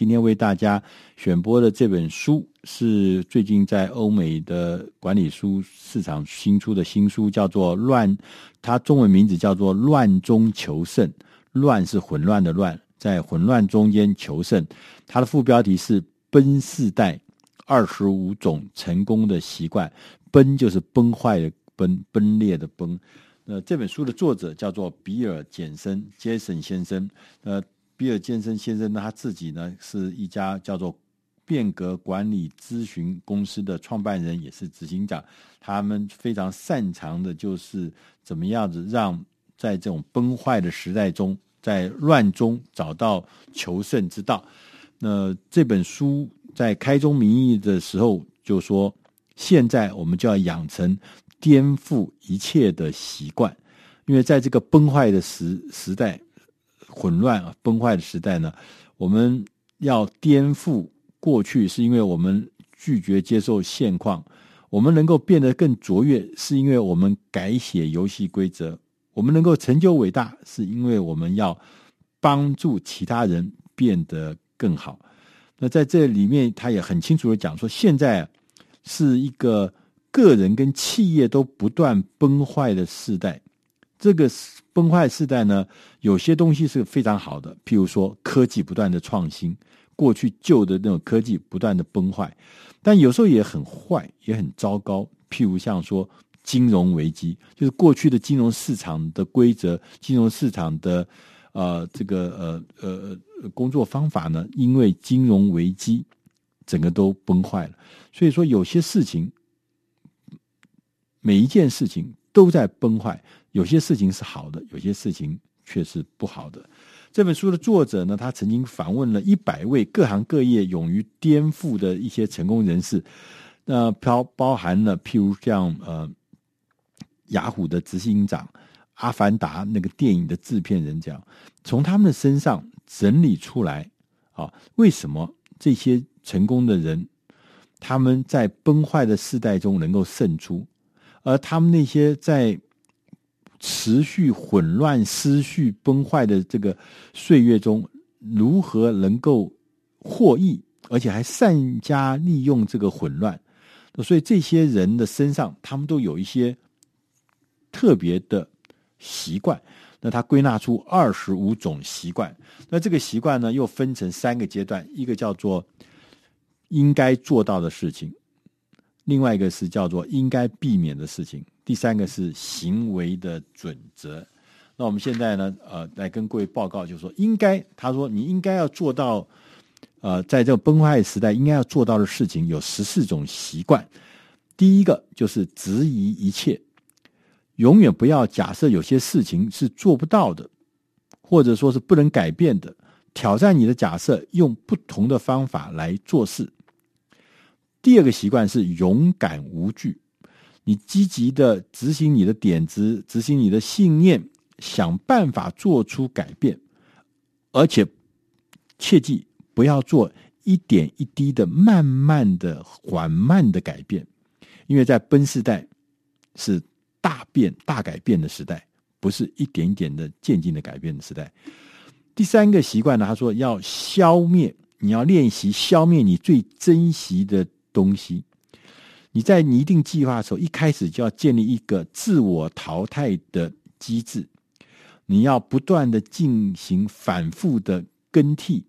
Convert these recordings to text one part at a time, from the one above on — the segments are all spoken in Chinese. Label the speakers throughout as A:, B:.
A: 今天为大家选播的这本书是最近在欧美的管理书市场新出的新书，叫做《乱》，它中文名字叫做《乱中求胜》。乱是混乱的乱，在混乱中间求胜。它的副标题是“奔世代二十五种成功的习惯”，崩就是崩坏的崩，崩裂的崩。呃，这本书的作者叫做比尔·简森杰森先生。呃，比尔·简森先生呢，他自己呢是一家叫做变革管理咨询公司的创办人，也是执行长。他们非常擅长的就是怎么样子让在这种崩坏的时代中，在乱中找到求胜之道。那这本书在开宗明义的时候就说，现在我们就要养成。颠覆一切的习惯，因为在这个崩坏的时时代，混乱，崩坏的时代呢，我们要颠覆过去，是因为我们拒绝接受现况；我们能够变得更卓越，是因为我们改写游戏规则；我们能够成就伟大，是因为我们要帮助其他人变得更好。那在这里面，他也很清楚的讲说，现在是一个。个人跟企业都不断崩坏的时代，这个崩坏时代呢，有些东西是非常好的，譬如说科技不断的创新，过去旧的那种科技不断的崩坏，但有时候也很坏，也很糟糕。譬如像说金融危机，就是过去的金融市场的规则、金融市场的呃这个呃呃工作方法呢，因为金融危机整个都崩坏了。所以说有些事情。每一件事情都在崩坏，有些事情是好的，有些事情却是不好的。这本书的作者呢，他曾经访问了一百位各行各业勇于颠覆的一些成功人士，那包包含了譬如像呃雅虎的执行长、阿凡达那个电影的制片人这样，从他们的身上整理出来啊，为什么这些成功的人他们在崩坏的世代中能够胜出？而他们那些在持续混乱、思绪、崩坏的这个岁月中，如何能够获益，而且还善加利用这个混乱？所以这些人的身上，他们都有一些特别的习惯。那他归纳出二十五种习惯。那这个习惯呢，又分成三个阶段：一个叫做应该做到的事情。另外一个是叫做应该避免的事情，第三个是行为的准则。那我们现在呢，呃，来跟各位报告，就是说应该，他说你应该要做到，呃，在这个崩坏时代应该要做到的事情有十四种习惯。第一个就是质疑一切，永远不要假设有些事情是做不到的，或者说是不能改变的，挑战你的假设，用不同的方法来做事。第二个习惯是勇敢无惧，你积极的执行你的点子，执行你的信念，想办法做出改变，而且切记不要做一点一滴的慢慢的、缓慢的改变，因为在奔世代是大变、大改变的时代，不是一点一点的渐进的改变的时代。第三个习惯呢，他说要消灭，你要练习消灭你最珍惜的。东西，你在拟定计划的时候，一开始就要建立一个自我淘汰的机制。你要不断的进行反复的更替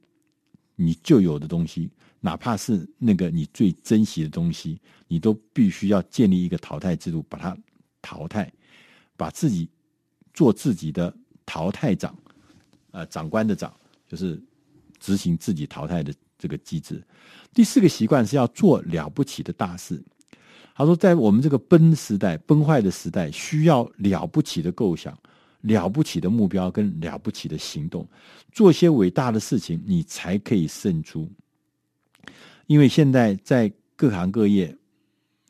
A: 你旧有的东西，哪怕是那个你最珍惜的东西，你都必须要建立一个淘汰制度，把它淘汰，把自己做自己的淘汰长，呃，长官的长，就是执行自己淘汰的。这个机制，第四个习惯是要做了不起的大事。他说，在我们这个崩时代、崩坏的时代，需要了不起的构想、了不起的目标跟了不起的行动，做些伟大的事情，你才可以胜出。因为现在在各行各业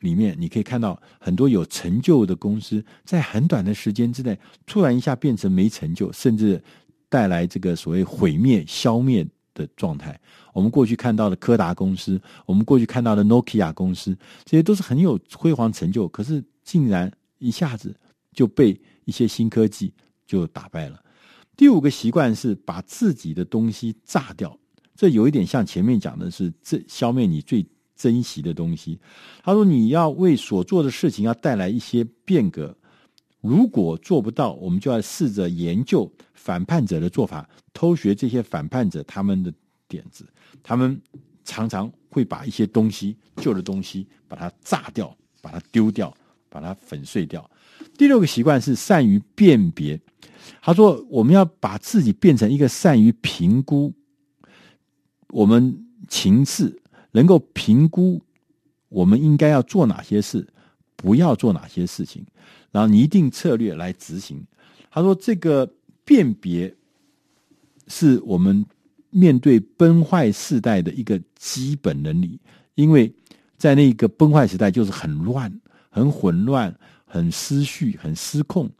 A: 里面，你可以看到很多有成就的公司，在很短的时间之内，突然一下变成没成就，甚至带来这个所谓毁灭、消灭的状态。我们过去看到的柯达公司，我们过去看到的 Nokia 公司，这些都是很有辉煌成就，可是竟然一下子就被一些新科技就打败了。第五个习惯是把自己的东西炸掉，这有一点像前面讲的是这消灭你最珍惜的东西。他说你要为所做的事情要带来一些变革，如果做不到，我们就要试着研究反叛者的做法，偷学这些反叛者他们的点子。他们常常会把一些东西旧的东西把它炸掉，把它丢掉，把它粉碎掉。第六个习惯是善于辨别。他说：“我们要把自己变成一个善于评估我们情势，能够评估我们应该要做哪些事，不要做哪些事情，然后拟定策略来执行。”他说：“这个辨别是我们面对崩坏时代的一个基本能力，因为在那个崩坏时代就是很乱、很混乱、很失序、很失控。”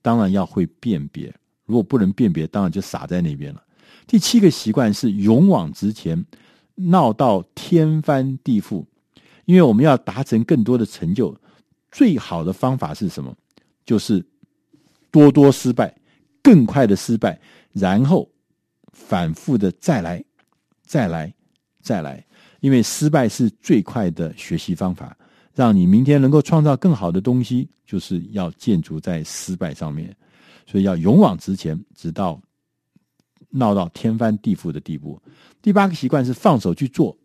A: 当然要会辨别，如果不能辨别，当然就傻在那边了。第七个习惯是勇往直前，闹到天翻地覆。因为我们要达成更多的成就，最好的方法是什么？就是多多失败，更快的失败，然后反复的再来，再来，再来。因为失败是最快的学习方法。让你明天能够创造更好的东西，就是要建筑在失败上面，所以要勇往直前，直到闹到天翻地覆的地步。第八个习惯是放手去做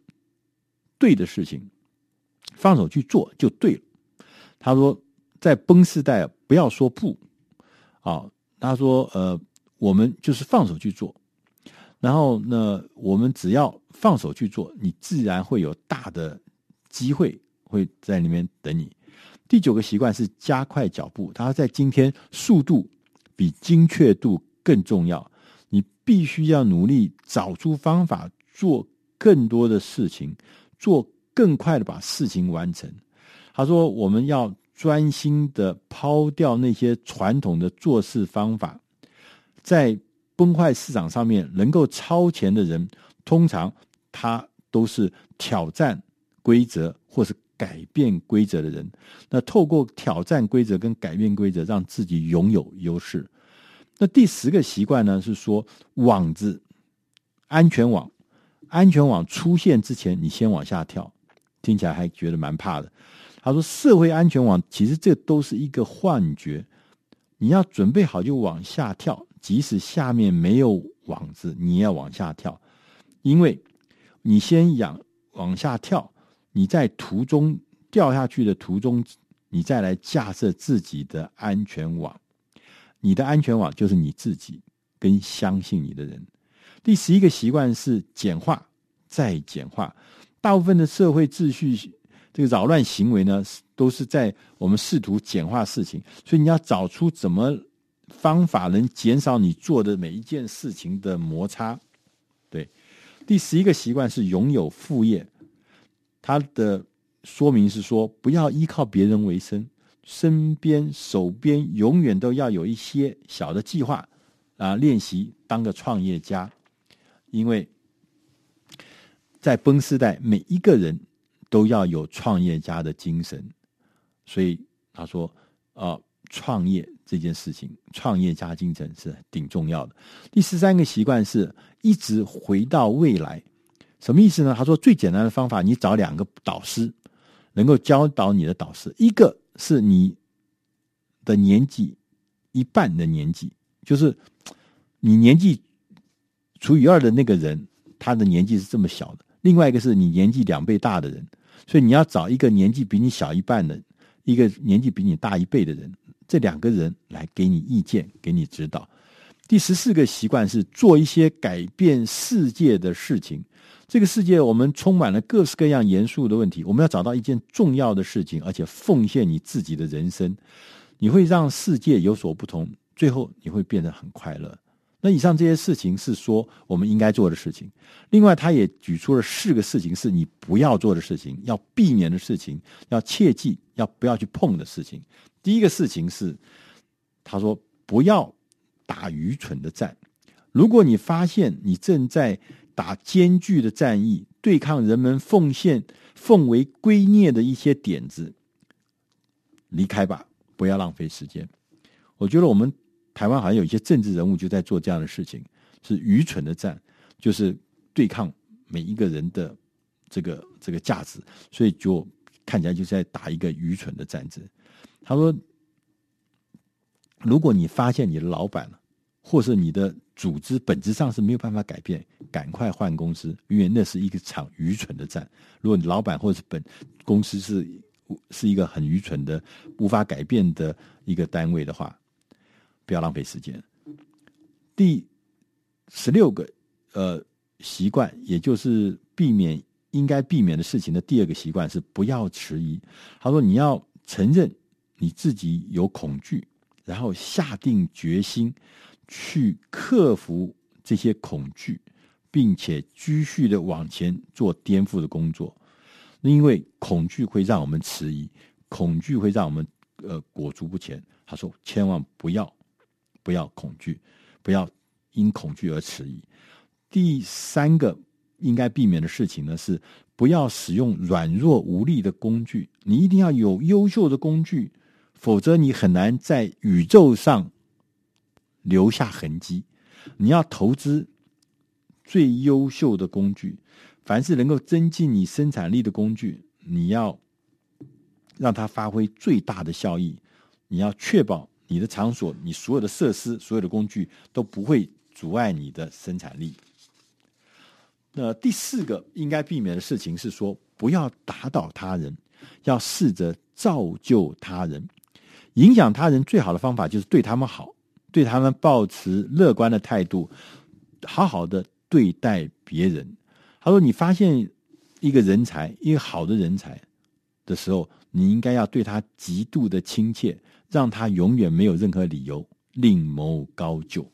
A: 对的事情，放手去做就对了。他说，在崩时代不要说不啊，他说呃，我们就是放手去做，然后呢，我们只要放手去做，你自然会有大的机会。会在里面等你。第九个习惯是加快脚步。他在今天，速度比精确度更重要。你必须要努力找出方法，做更多的事情，做更快的把事情完成。他说：“我们要专心的抛掉那些传统的做事方法。在崩坏市场上面，能够超前的人，通常他都是挑战规则，或是。”改变规则的人，那透过挑战规则跟改变规则，让自己拥有优势。那第十个习惯呢，是说网子、安全网、安全网出现之前，你先往下跳，听起来还觉得蛮怕的。他说，社会安全网其实这都是一个幻觉，你要准备好就往下跳，即使下面没有网子，你也要往下跳，因为你先仰往下跳。你在途中掉下去的途中，你再来架设自己的安全网。你的安全网就是你自己跟相信你的人。第十一个习惯是简化再简化。大部分的社会秩序这个扰乱行为呢，都是在我们试图简化事情。所以你要找出怎么方法能减少你做的每一件事情的摩擦。对，第十一个习惯是拥有副业。他的说明是说，不要依靠别人为生，身边手边永远都要有一些小的计划啊，练习当个创业家。因为在崩时代，每一个人都要有创业家的精神，所以他说啊，创业这件事情，创业家精神是挺重要的。第十三个习惯是一直回到未来。什么意思呢？他说最简单的方法，你找两个导师，能够教导你的导师，一个是你的年纪一半的年纪，就是你年纪除以二的那个人，他的年纪是这么小的；另外一个是你年纪两倍大的人，所以你要找一个年纪比你小一半的，一个年纪比你大一倍的人，这两个人来给你意见，给你指导。第十四个习惯是做一些改变世界的事情。这个世界，我们充满了各式各样严肃的问题。我们要找到一件重要的事情，而且奉献你自己的人生，你会让世界有所不同。最后，你会变得很快乐。那以上这些事情是说我们应该做的事情。另外，他也举出了四个事情是你不要做的事情，要避免的事情，要切记要不要去碰的事情。第一个事情是，他说不要打愚蠢的战。如果你发现你正在打艰巨的战役，对抗人们奉献奉为圭臬的一些点子，离开吧，不要浪费时间。我觉得我们台湾好像有一些政治人物就在做这样的事情，是愚蠢的战，就是对。抗每一个人的这个这个价值，所以就看起来就是在打一个愚蠢的战争。他说：“如果你发现你的老板或是你的组织本质上是没有办法改变，赶快换公司，因为那是一个场愚蠢的战。如果你老板或者是本公司是是一个很愚蠢的、无法改变的一个单位的话，不要浪费时间。”第十六个呃习惯，也就是避免应该避免的事情的第二个习惯是不要迟疑。他说：“你要承认你自己有恐惧，然后下定决心去克服这些恐惧，并且继续的往前做颠覆的工作。因为恐惧会让我们迟疑，恐惧会让我们呃裹足不前。”他说：“千万不要不要恐惧。”不要因恐惧而迟疑。第三个应该避免的事情呢，是不要使用软弱无力的工具。你一定要有优秀的工具，否则你很难在宇宙上留下痕迹。你要投资最优秀的工具，凡是能够增进你生产力的工具，你要让它发挥最大的效益。你要确保。你的场所，你所有的设施，所有的工具都不会阻碍你的生产力。那第四个应该避免的事情是说，不要打倒他人，要试着造就他人。影响他人最好的方法就是对他们好，对他们保持乐观的态度，好好的对待别人。他说：“你发现一个人才，一个好的人才的时候，你应该要对他极度的亲切。”让他永远没有任何理由另谋高就。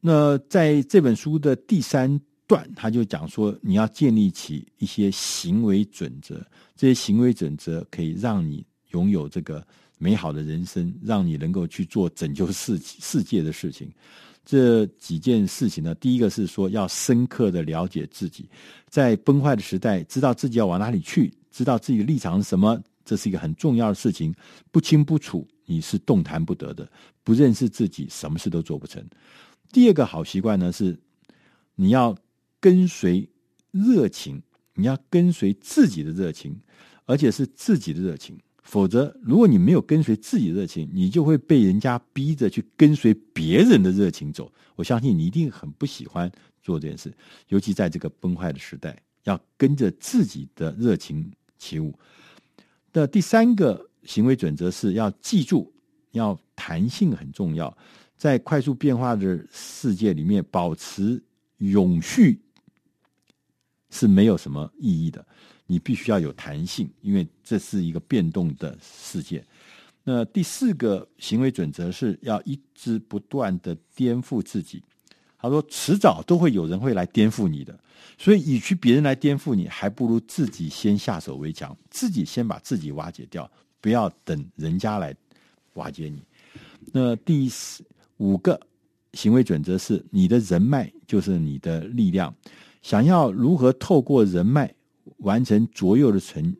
A: 那在这本书的第三段，他就讲说，你要建立起一些行为准则，这些行为准则可以让你拥有这个美好的人生，让你能够去做拯救世世界的事情。这几件事情呢，第一个是说要深刻的了解自己，在崩坏的时代，知道自己要往哪里去，知道自己的立场是什么。这是一个很重要的事情，不清不楚，你是动弹不得的；不认识自己，什么事都做不成。第二个好习惯呢，是你要跟随热情，你要跟随自己的热情，而且是自己的热情。否则，如果你没有跟随自己的热情，你就会被人家逼着去跟随别人的热情走。我相信你一定很不喜欢做这件事，尤其在这个崩坏的时代，要跟着自己的热情起舞。的第三个行为准则是要记住，要弹性很重要。在快速变化的世界里面，保持永续是没有什么意义的。你必须要有弹性，因为这是一个变动的世界。那第四个行为准则是要一直不断的颠覆自己。他说，迟早都会有人会来颠覆你的。所以，与其别人来颠覆你，还不如自己先下手为强，自己先把自己瓦解掉，不要等人家来瓦解你。那第四五个行为准则是：你的人脉就是你的力量。想要如何透过人脉完成卓越的成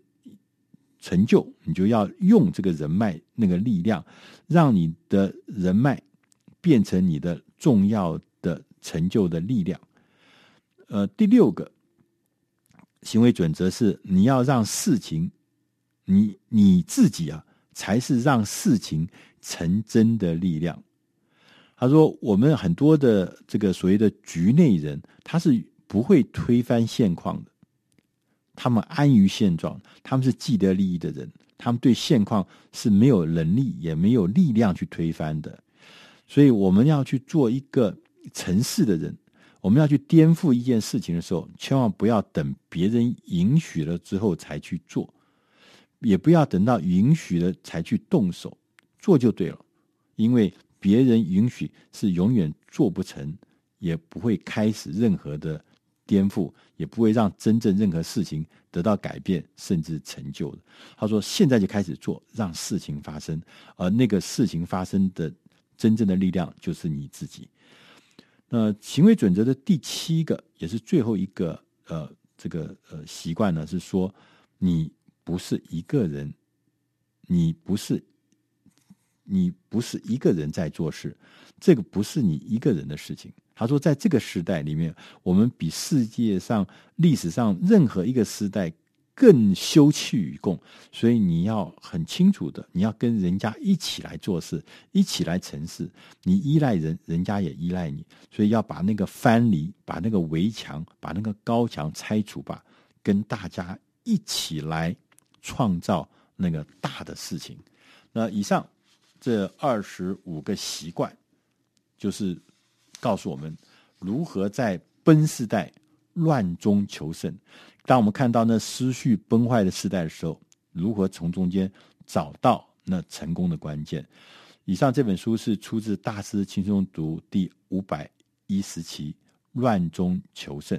A: 成就，你就要用这个人脉那个力量，让你的人脉变成你的重要成就的力量。呃，第六个行为准则是，你要让事情，你你自己啊，才是让事情成真的力量。他说，我们很多的这个所谓的局内人，他是不会推翻现况的，他们安于现状，他们是既得利益的人，他们对现况是没有能力也没有力量去推翻的。所以，我们要去做一个成事的人。我们要去颠覆一件事情的时候，千万不要等别人允许了之后才去做，也不要等到允许了才去动手，做就对了。因为别人允许是永远做不成，也不会开始任何的颠覆，也不会让真正任何事情得到改变甚至成就的。他说：“现在就开始做，让事情发生，而那个事情发生的真正的力量就是你自己。”那行为准则的第七个也是最后一个呃，这个呃习惯呢，是说你不是一个人，你不是你不是一个人在做事，这个不是你一个人的事情。他说，在这个时代里面，我们比世界上历史上任何一个时代更休戚与共。所以你要很清楚的，你要跟人家一起来做事，一起来成事。你依赖人，人家也依赖你。所以要把那个藩篱，把那个围墙，把那个高墙拆除吧，跟大家一起来创造那个大的事情。那以上这二十五个习惯，就是。告诉我们如何在奔世代乱中求胜。当我们看到那思绪崩坏的时代的时候，如何从中间找到那成功的关键？以上这本书是出自《大师轻松读》第五百一十期《乱中求胜》。